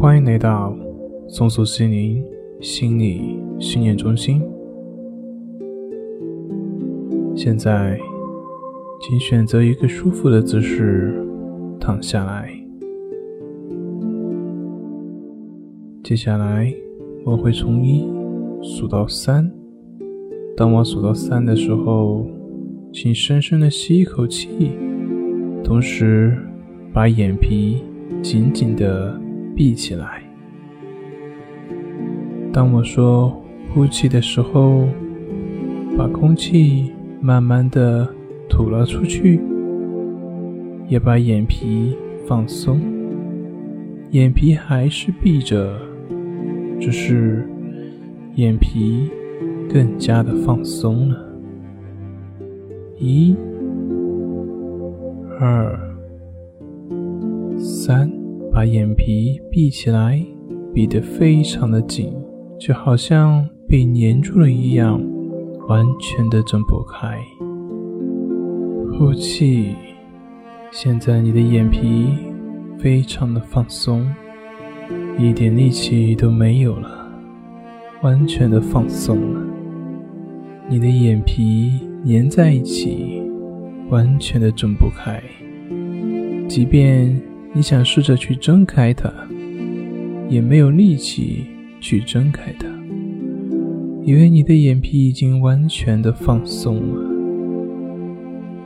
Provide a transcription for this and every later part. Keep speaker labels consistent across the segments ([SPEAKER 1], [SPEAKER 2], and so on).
[SPEAKER 1] 欢迎来到松鼠心灵心理训练中心。现在，请选择一个舒服的姿势躺下来。接下来，我会从一数到三。当我数到三的时候，请深深的吸一口气，同时把眼皮紧紧的闭起来。当我说呼气的时候，把空气慢慢的吐了出去，也把眼皮放松。眼皮还是闭着，只是眼皮更加的放松了。一、二、三，把眼皮闭起来，闭得非常的紧，就好像被粘住了一样，完全的睁不开。呼气，现在你的眼皮非常的放松，一点力气都没有了，完全的放松了。你的眼皮。粘在一起，完全的睁不开。即便你想试着去睁开它，也没有力气去睁开它，因为你的眼皮已经完全的放松了。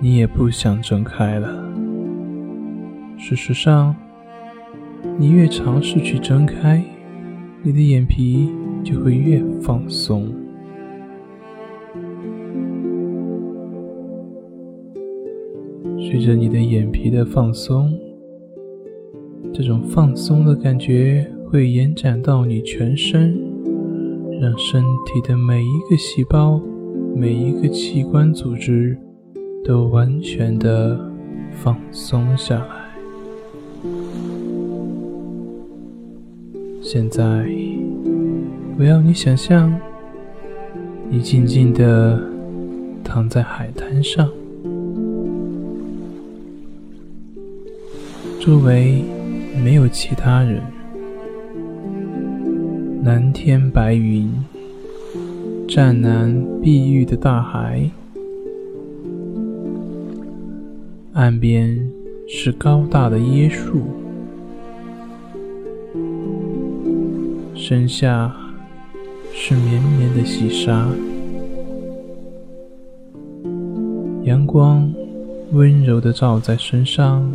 [SPEAKER 1] 你也不想睁开了。事实上，你越尝试去睁开，你的眼皮就会越放松。随着你的眼皮的放松，这种放松的感觉会延展到你全身，让身体的每一个细胞、每一个器官组织都完全的放松下来。现在，我要你想象，你静静的躺在海滩上。周围没有其他人，蓝天白云，湛蓝碧玉的大海，岸边是高大的椰树，身下是绵绵的细沙，阳光温柔的照在身上。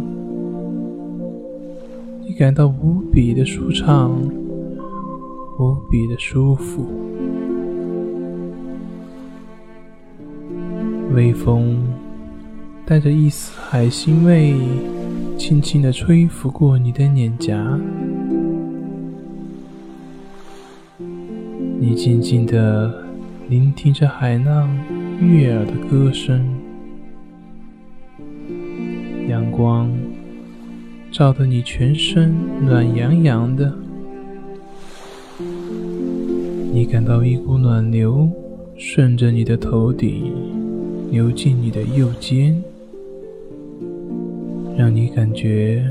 [SPEAKER 1] 感到无比的舒畅，无比的舒服。微风带着一丝海腥味，轻轻的吹拂过你的脸颊。你静静的聆听着海浪悦耳的歌声，阳光。照得你全身暖洋洋的，你感到一股暖流顺着你的头顶流进你的右肩，让你感觉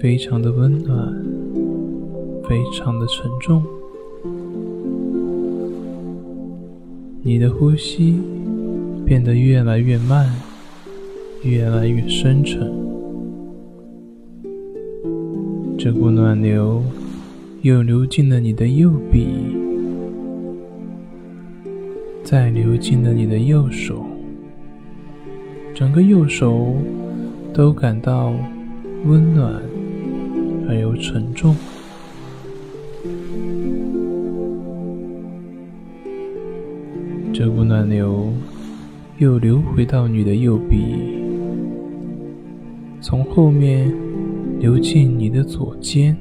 [SPEAKER 1] 非常的温暖，非常的沉重。你的呼吸变得越来越慢，越来越深沉。这股暖流又流进了你的右臂，再流进了你的右手，整个右手都感到温暖而又沉重。这股暖流又流回到你的右臂，从后面。流进你的左肩，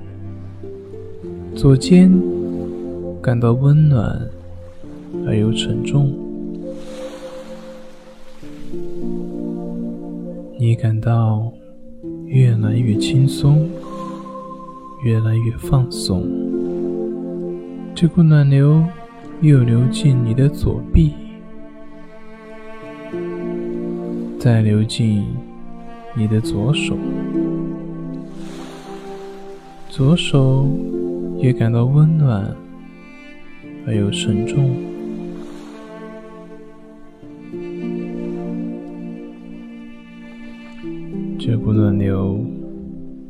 [SPEAKER 1] 左肩感到温暖而又沉重，你感到越来越轻松，越来越放松。这股暖流又流进你的左臂，再流进你的左手。左手也感到温暖而又沉重。这股暖流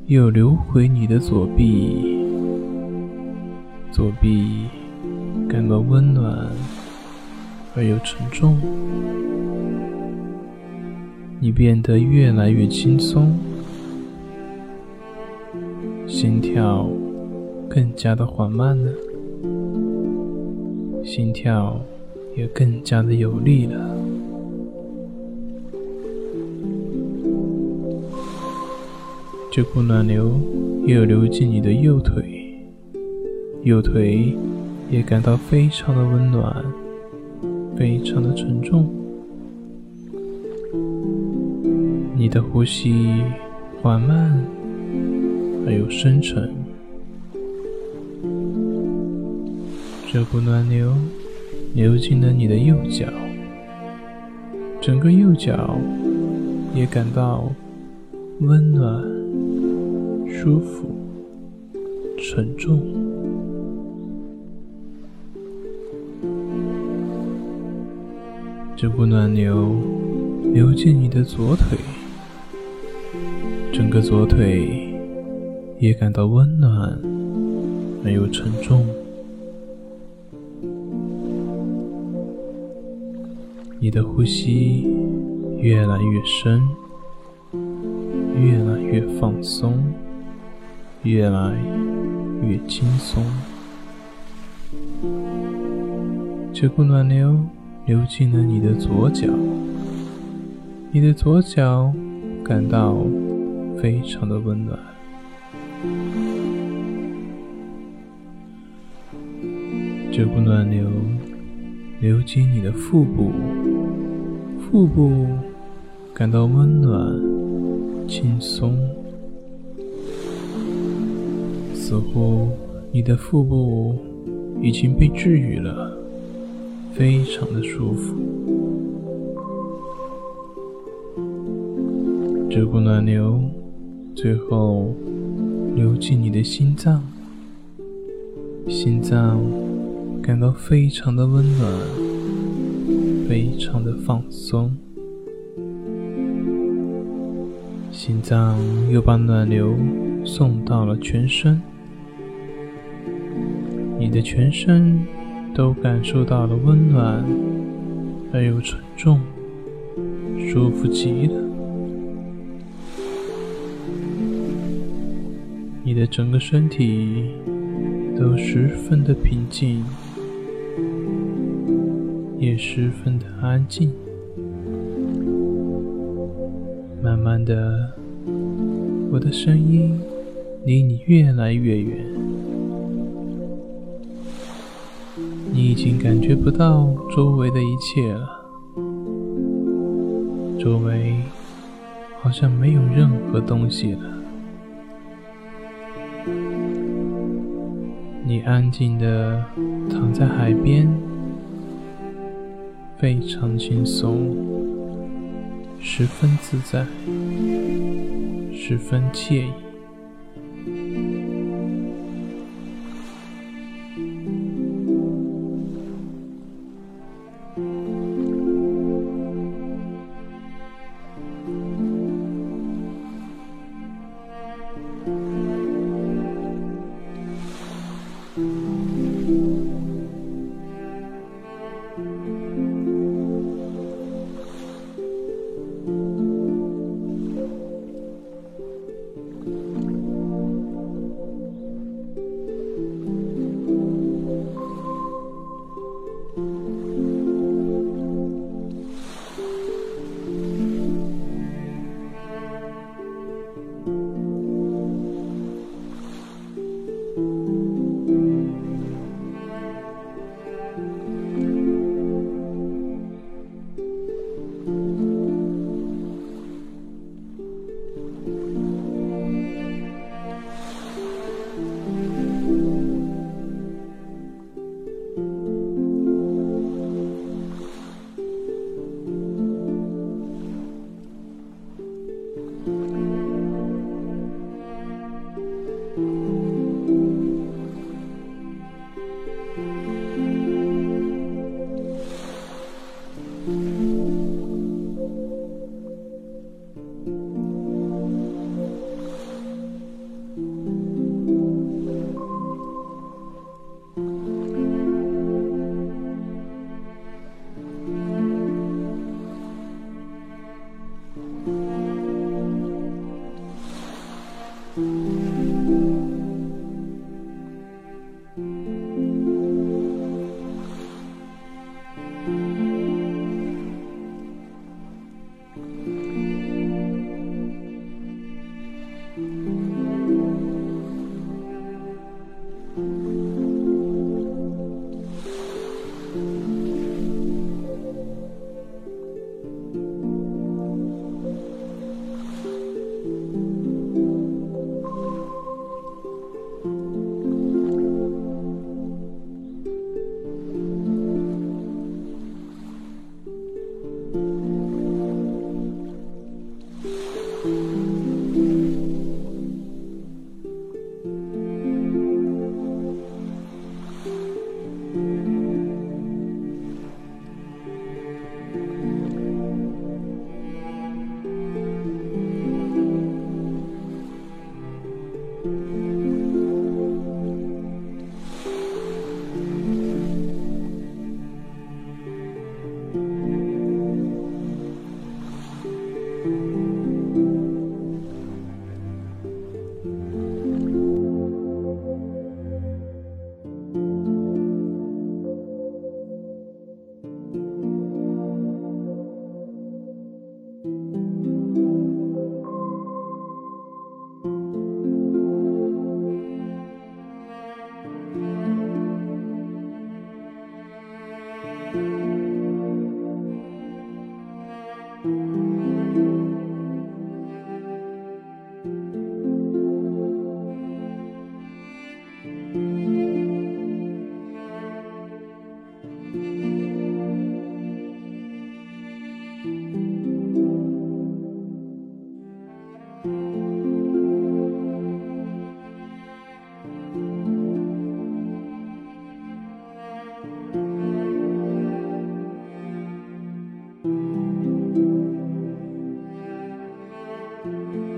[SPEAKER 1] 又流回你的左臂，左臂感到温暖而又沉重。你变得越来越轻松，心跳更加的缓慢了，心跳也更加的有力了。这股暖流又流进你的右腿，右腿也感到非常的温暖，非常的沉重。你的呼吸缓慢而又深沉，这股暖流流进了你的右脚，整个右脚也感到温暖、舒服、沉重。这股暖流流进你的左腿。整个左腿也感到温暖而又沉重，你的呼吸越来越深，越来越放松，越来越轻松。这股暖流流进了你的左脚，你的左脚感到。非常的温暖，这股暖流流进你的腹部，腹部感到温暖、轻松，似乎你的腹部已经被治愈了，非常的舒服。这股暖流。最后流进你的心脏，心脏感到非常的温暖，非常的放松。心脏又把暖流送到了全身，你的全身都感受到了温暖而又沉重，舒服极了。你的整个身体都十分的平静，十分的安静。慢慢的，我的声音离你越来越远，你已经感觉不到周围的一切了，周围好像没有任何东西了。你安静的躺在海边，非常轻松，十分自在，十分惬意。
[SPEAKER 2] 嗯。